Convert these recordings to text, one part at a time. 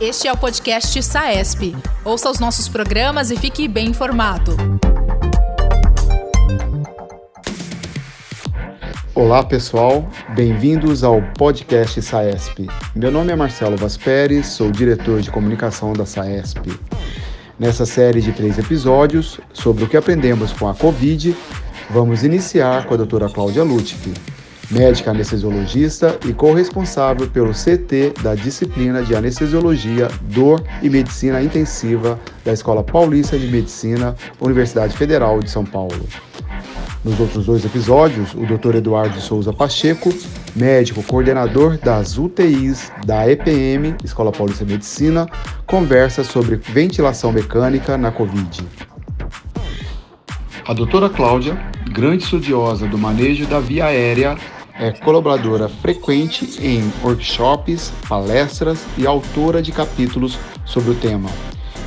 Este é o podcast SAESP. Ouça os nossos programas e fique bem informado. Olá pessoal, bem-vindos ao podcast SAESP. Meu nome é Marcelo Vasperes, sou diretor de comunicação da SAESP. Nessa série de três episódios sobre o que aprendemos com a Covid, vamos iniciar com a doutora Cláudia Lutfi, médica anestesiologista e corresponsável pelo CT da disciplina de Anestesiologia, Dor e Medicina Intensiva da Escola Paulista de Medicina, Universidade Federal de São Paulo. Nos outros dois episódios, o Dr. Eduardo Souza Pacheco, médico coordenador das UTIs da EPM, Escola Paulista de Medicina, conversa sobre ventilação mecânica na Covid. A doutora Cláudia, grande estudiosa do manejo da via aérea, é colaboradora frequente em workshops, palestras e autora de capítulos sobre o tema.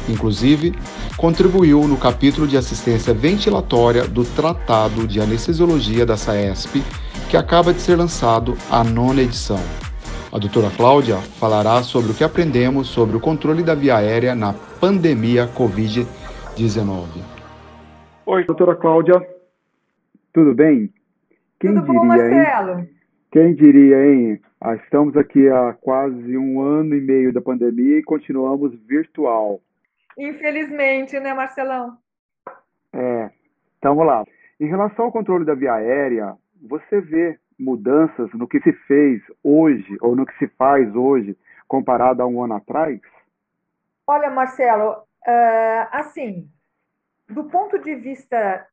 Inclusive, contribuiu no capítulo de assistência ventilatória do Tratado de Anestesiologia da SAESP, que acaba de ser lançado a nona edição. A doutora Cláudia falará sobre o que aprendemos sobre o controle da via aérea na pandemia Covid-19. Oi, doutora Cláudia, tudo bem? Quem tudo diria, bom, Marcelo? Hein? Quem diria, hein? Ah, estamos aqui há quase um ano e meio da pandemia e continuamos virtual. Infelizmente, né, Marcelão? É. Então, vamos lá. Em relação ao controle da via aérea, você vê mudanças no que se fez hoje ou no que se faz hoje comparado a um ano atrás? Olha, Marcelo, uh, assim, do ponto de vista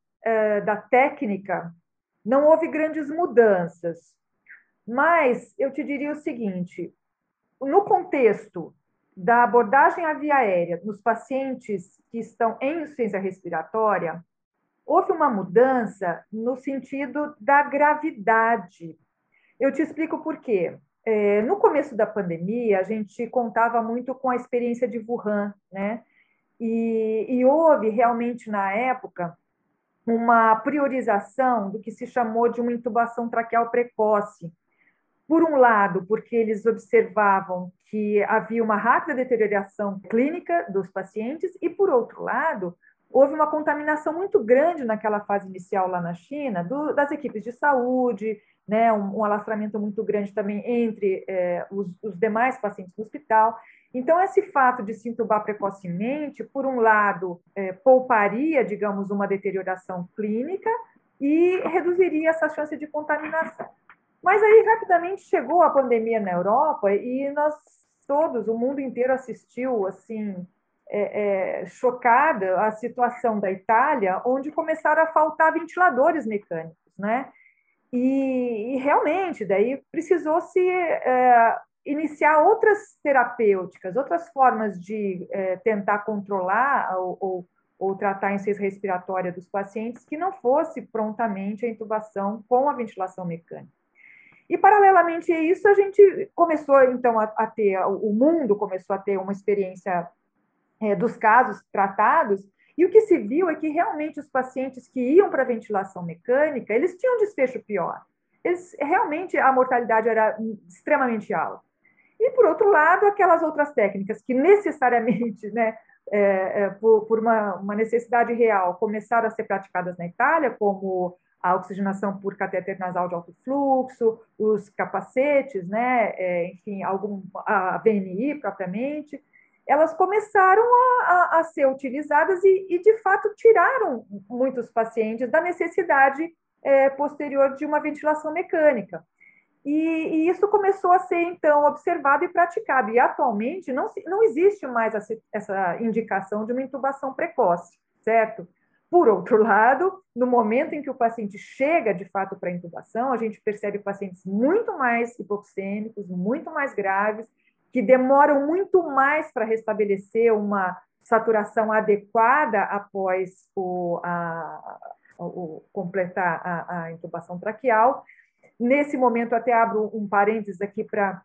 da técnica, não houve grandes mudanças. Mas eu te diria o seguinte: no contexto da abordagem à via aérea nos pacientes que estão em insuficiência respiratória, houve uma mudança no sentido da gravidade. Eu te explico por quê. É, no começo da pandemia, a gente contava muito com a experiência de Wuhan, né? E, e houve realmente na época uma priorização do que se chamou de uma intubação traqueal precoce, por um lado, porque eles observavam que havia uma rápida deterioração clínica dos pacientes, e por outro lado, houve uma contaminação muito grande naquela fase inicial lá na China, do, das equipes de saúde, né, um, um alastramento muito grande também entre é, os, os, demais pacientes no hospital. Então, esse fato de se intubar precocemente, por um lado, é, pouparia, digamos, uma deterioração clínica e reduziria essa chance de contaminação. Mas aí rapidamente chegou a pandemia na Europa e nós todos, o mundo inteiro assistiu assim é, é, chocada a situação da Itália, onde começaram a faltar ventiladores mecânicos, né? E, e realmente daí precisou se é, iniciar outras terapêuticas, outras formas de é, tentar controlar ou, ou, ou tratar a insuficiência respiratória dos pacientes que não fosse prontamente a intubação com a ventilação mecânica. E, paralelamente a isso, a gente começou, então, a, a ter, o mundo começou a ter uma experiência é, dos casos tratados, e o que se viu é que realmente os pacientes que iam para a ventilação mecânica, eles tinham um desfecho pior. Eles, realmente a mortalidade era extremamente alta. E, por outro lado, aquelas outras técnicas que necessariamente, né, é, é, por, por uma, uma necessidade real, começaram a ser praticadas na Itália, como a oxigenação por catéter nasal de alto fluxo, os capacetes, né, é, enfim, algum, a VNI propriamente, elas começaram a, a, a ser utilizadas e, e, de fato, tiraram muitos pacientes da necessidade é, posterior de uma ventilação mecânica. E, e, isso começou a ser, então, observado e praticado. E, atualmente, não, se, não existe mais essa, indicação de uma intubação precoce, certo? Por outro lado, no momento em que o paciente chega de fato para a intubação, a gente percebe pacientes muito mais hipoxêmicos, muito mais graves, que demoram muito mais para restabelecer uma saturação adequada após o, a, o completar a, a intubação traqueal. Nesse momento, até abro um parênteses aqui para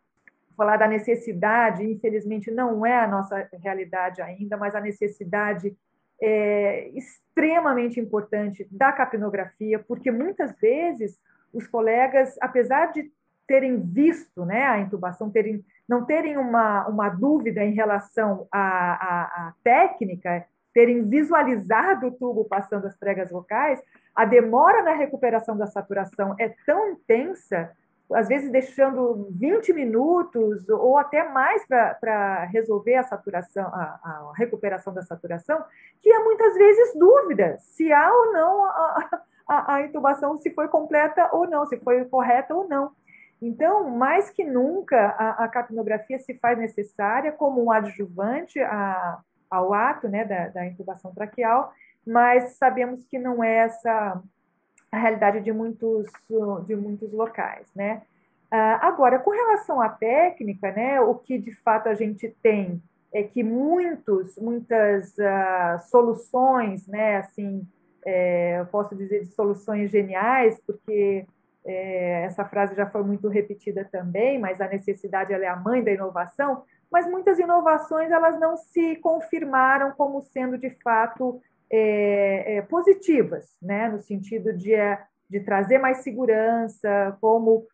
falar da necessidade, infelizmente não é a nossa realidade ainda, mas a necessidade é, extremamente importante da capnografia, porque muitas vezes os colegas, apesar de terem visto né, a intubação, terem, não terem uma, uma dúvida em relação à, à, à técnica, terem visualizado o tubo passando as pregas vocais, a demora na recuperação da saturação é tão intensa, às vezes deixando 20 minutos ou até mais para resolver a saturação, a, a, recuperação da saturação, que há muitas vezes dúvida se há ou não a, a, a intubação, se foi completa ou não, se foi correta ou não. Então, mais que nunca, a, a capnografia se faz necessária como um adjuvante a, ao ato né, da, da, intubação traqueal, mas sabemos que não é essa a realidade de muitos, de muitos locais. Né? Ah, agora, com relação à técnica, né, o que de fato a gente tem é que muitos, muitas uh, soluções, né, assim, é, eu posso dizer de soluções geniais, porque é, essa frase já foi muito repetida também, mas a necessidade é a mãe da inovação, mas muitas inovações elas não se confirmaram como sendo de fato é, é, positivas, né? no sentido de, é, de trazer mais segurança, como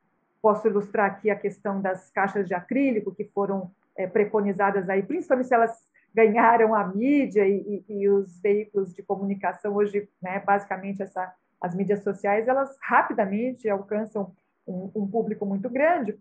posso ilustrar aqui a questão das caixas de acrílico que foram é, preconizadas aí, principalmente se elas ganharam a mídia e, e, e os veículos de comunicação hoje, né, basicamente essa, as mídias sociais, elas rapidamente alcançam um, um público muito grande,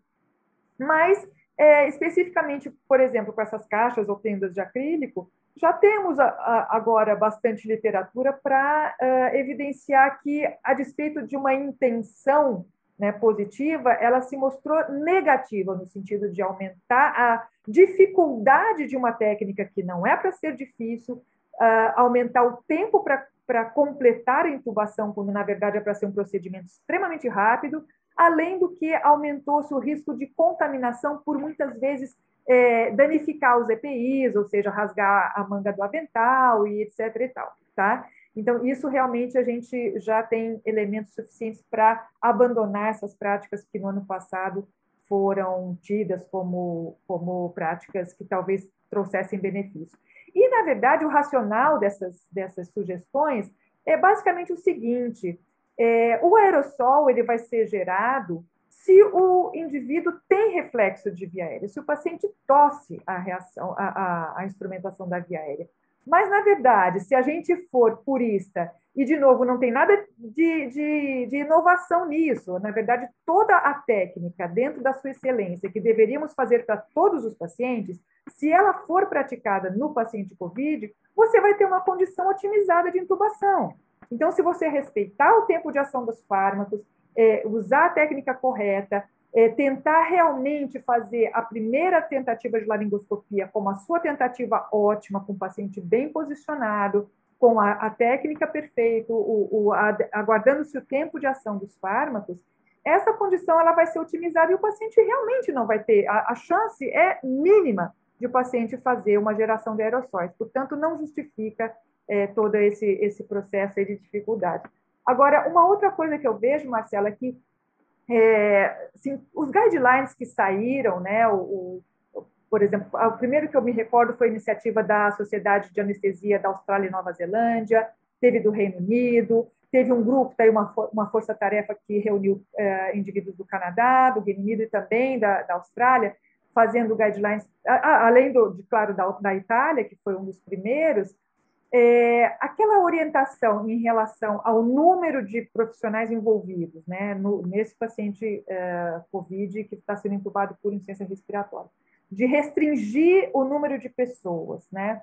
mas é, especificamente, por exemplo, com essas caixas ou tendas de acrílico, já temos a, a, agora bastante literatura para uh, evidenciar que, a despeito de uma intenção né, positiva, ela se mostrou negativa no sentido de aumentar a dificuldade de uma técnica que não é para ser difícil, uh, aumentar o tempo para completar a intubação, quando na verdade é para ser um procedimento extremamente rápido, além do que aumentou-se o risco de contaminação por muitas vezes é, danificar os EPIs, ou seja, rasgar a manga do avental e etc. e tal, tá? Então, isso realmente a gente já tem elementos suficientes para abandonar essas práticas que no ano passado foram tidas como, como práticas que talvez trouxessem benefício. E, na verdade, o racional dessas, dessas sugestões é basicamente o seguinte: é, o aerossol ele vai ser gerado se o indivíduo tem reflexo de via aérea, se o paciente tosse a reação, a, a, a instrumentação da via aérea. Mas, na verdade, se a gente for purista, e, de novo, não tem nada de, de, de, inovação nisso, na verdade, toda a técnica, dentro da sua excelência, que deveríamos fazer para todos os pacientes, se ela for praticada no paciente COVID, você vai ter uma condição otimizada de intubação. Então, se você respeitar o tempo de ação dos fármacos, é, usar a técnica correta, é, tentar realmente fazer a primeira tentativa de laringoscopia como a sua tentativa ótima, com o paciente bem posicionado, com a, a técnica perfeita, o, o, aguardando-se o tempo de ação dos fármacos, essa condição ela vai ser otimizada e o paciente realmente não vai ter, a, a chance é mínima de o paciente fazer uma geração de aerossóis, portanto, não justifica é, todo esse, esse processo de dificuldade. Agora, uma outra coisa que eu vejo, Marcela, é que é, assim, os guidelines que saíram, né, o, o, por exemplo, o primeiro que eu me recordo foi a iniciativa da Sociedade de Anestesia da Austrália e Nova Zelândia, teve do Reino Unido, teve um grupo, tá uma, uma força-tarefa que reuniu é, indivíduos do Canadá, do Reino Unido e também da, da Austrália, fazendo guidelines, a, além, do, de, claro, da, da Itália, que foi um dos primeiros, é, aquela orientação em relação ao número de profissionais envolvidos né, no, nesse paciente é, COVID que está sendo entubado por insuficiência respiratória, de restringir o número de pessoas, né,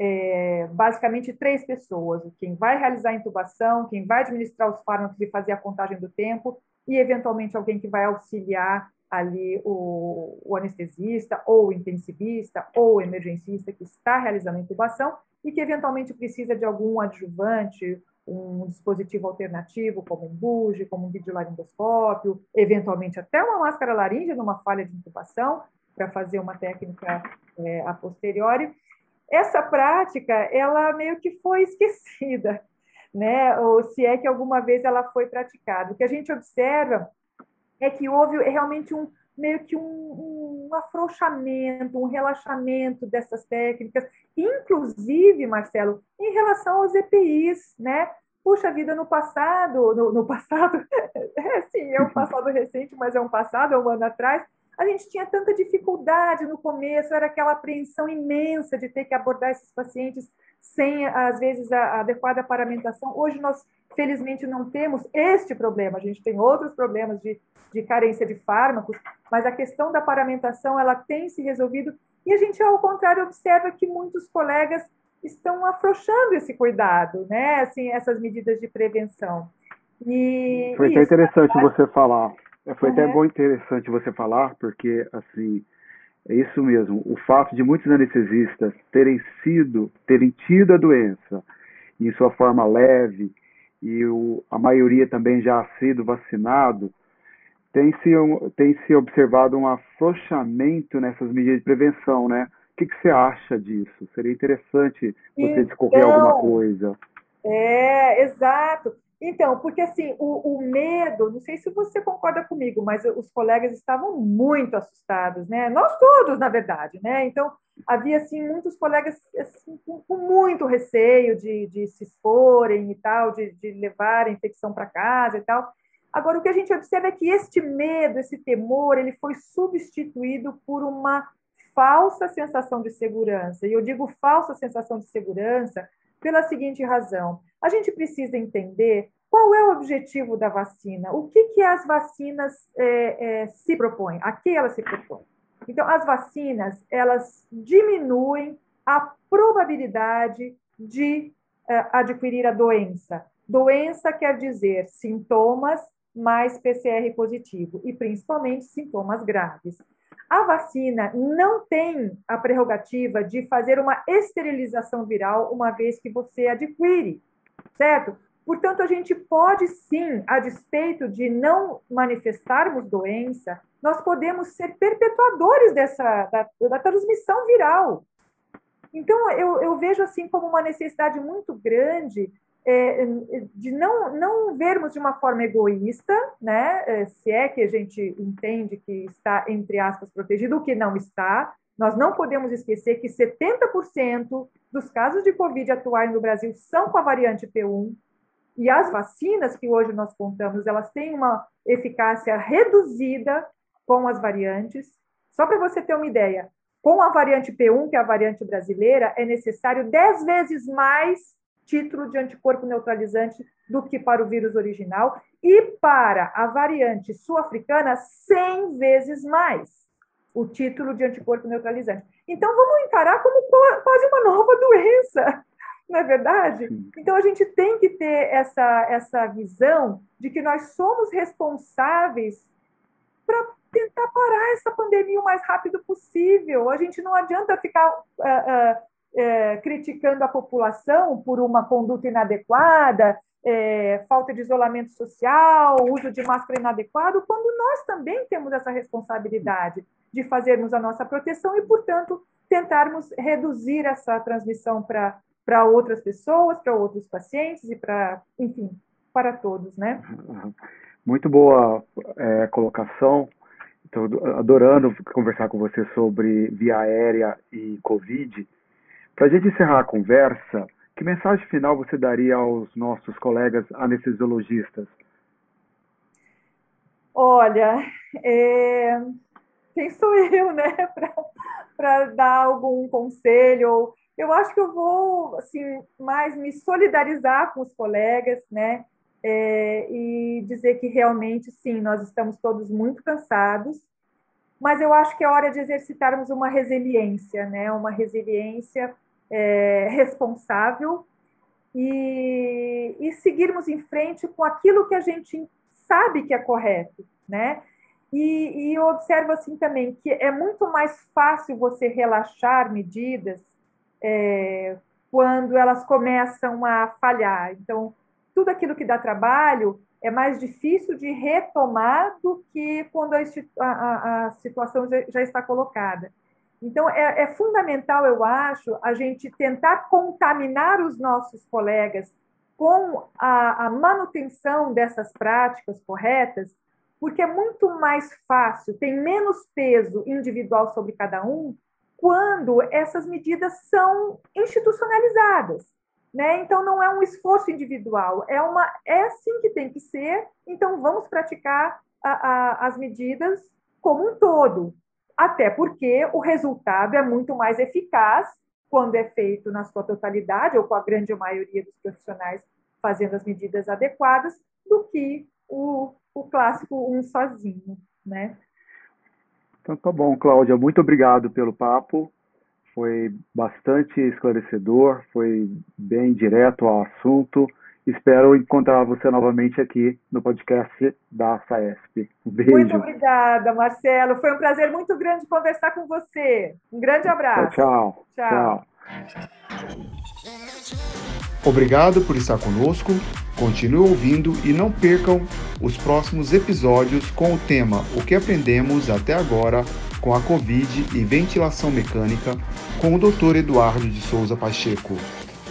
é, basicamente três pessoas, quem vai realizar a intubação, quem vai administrar os fármacos e fazer a contagem do tempo, e eventualmente alguém que vai auxiliar ali o, o anestesista, ou o intensivista, ou o emergencista que está realizando a intubação, e que eventualmente precisa de algum adjuvante, um dispositivo alternativo, como um buge, como um videolaringoscópio, eventualmente até uma máscara laríngea numa falha de intubação, para fazer uma técnica é, a posteriori. Essa prática, ela meio que foi esquecida, né? ou se é que alguma vez ela foi praticada. O que a gente observa é que houve realmente um, meio que um, um afrouxamento, um relaxamento dessas técnicas, inclusive, Marcelo, em relação aos EPIs, né? puxa vida, no passado, no, no passado, é sim, é um passado recente, mas é um passado, é um ano atrás, a gente tinha tanta dificuldade no começo, era aquela apreensão imensa de ter que abordar esses pacientes sem, às vezes, a adequada paramentação. Hoje nós, felizmente, não temos este problema, a gente tem outros problemas de, de carência de fármacos, mas a questão da paramentação, ela tem se resolvido, e a gente, ao contrário, observa que muitos colegas estão afrouxando esse cuidado, né? Assim, essas medidas de prevenção. E, Foi até interessante você falar é, foi uhum. até bom interessante você falar, porque, assim, é isso mesmo. O fato de muitos anestesistas terem sido, terem tido a doença em sua forma leve, e o, a maioria também já ha sido vacinado, tem se, tem se observado um afrouxamento nessas medidas de prevenção, né? O que, que você acha disso? Seria interessante você então, discorrer alguma coisa. É, exato. Então, porque assim, o, o, medo, não sei se você concorda comigo, mas os colegas estavam muito assustados, né? Nós todos, na verdade, né? Então, havia assim muitos colegas assim, com, com, muito receio de, de, se exporem e tal, de, de levar a infecção para casa e tal. Agora, o que a gente observa é que este medo, esse temor, ele foi substituído por uma falsa sensação de segurança. E eu digo falsa sensação de segurança pela seguinte razão: a gente precisa entender qual é o objetivo da vacina, o que, que as vacinas é, é, se propõem, a que elas se propõem. Então, as vacinas, elas diminuem a probabilidade de é, adquirir a doença. Doença quer dizer sintomas mais PCR positivo, e principalmente sintomas graves. A vacina não tem a prerrogativa de fazer uma esterilização viral uma vez que você adquire, certo? Portanto, a gente pode sim, a despeito de não manifestarmos doença, nós podemos ser perpetuadores dessa da, da transmissão viral. Então, eu, eu vejo assim como uma necessidade muito grande é, de não, não vermos de uma forma egoísta, né, é, se é que a gente entende que está, entre aspas, protegido, o que não está. Nós não podemos esquecer que 70% dos casos de Covid atuais no Brasil são com a variante P1, e as vacinas que hoje nós contamos, elas têm uma eficácia reduzida com as variantes. Só para você ter uma ideia, com a variante P1, que é a variante brasileira, é necessário 10 vezes mais título de anticorpo neutralizante do que para o vírus original, e para a variante sul-africana, 100 vezes mais o título de anticorpo neutralizante. Então, vamos encarar como quase uma nova doença, não é verdade? Então, a gente tem que ter essa, essa visão de que nós somos responsáveis para tentar parar essa pandemia o mais rápido possível. A gente não adianta ficar uh, uh, criticando a população por uma conduta inadequada, é, falta de isolamento social, uso de máscara inadequado, quando nós também temos essa responsabilidade de fazermos a nossa proteção e, portanto, tentarmos reduzir essa transmissão para outras pessoas, para outros pacientes e para, enfim, para todos, né? Muito boa é, colocação. Estou adorando conversar com você sobre via aérea e Covid. Para a gente encerrar a conversa, que mensagem final você daria aos nossos colegas anestesiologistas? Olha, é... quem sou eu, né, para dar algum conselho? Eu acho que eu vou, assim, mais me solidarizar com os colegas, né, é... e dizer que realmente, sim, nós estamos todos muito cansados, mas eu acho que é hora de exercitarmos uma resiliência, né, uma resiliência é, responsável e, e seguirmos em frente com aquilo que a gente sabe que é correto, né? E, e, eu observo assim também que é muito mais fácil você relaxar medidas é, quando elas começam a falhar. Então, tudo aquilo que dá trabalho é mais difícil de retomar do que quando a, a, a situação já está colocada. Então, é, é, fundamental, eu acho, a gente tentar contaminar os nossos colegas com a, a, manutenção dessas práticas corretas, porque é muito mais fácil, tem menos peso individual sobre cada um, quando essas medidas são institucionalizadas. Né? Então, não é um esforço individual, é, uma, é assim que tem que ser. Então, vamos praticar a, a, as medidas como um todo, até porque o resultado é muito mais eficaz quando é feito na sua totalidade, ou com a grande maioria dos profissionais fazendo as medidas adequadas, do que o, o clássico um sozinho, né? Então tá bom, Cláudia, muito obrigado pelo papo. Foi bastante esclarecedor, foi bem direto ao assunto. Espero encontrar você novamente aqui no podcast da SAESP. Um beijo. Muito obrigada, Marcelo. Foi um prazer muito grande conversar com você. Um grande abraço. Tchau. Tchau. tchau. Obrigado por estar conosco. Continue ouvindo e não percam os próximos episódios com o tema O que aprendemos até agora com a Covid e ventilação mecânica com o Dr. Eduardo de Souza Pacheco,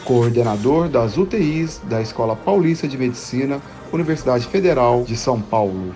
coordenador das UTIs da Escola Paulista de Medicina, Universidade Federal de São Paulo.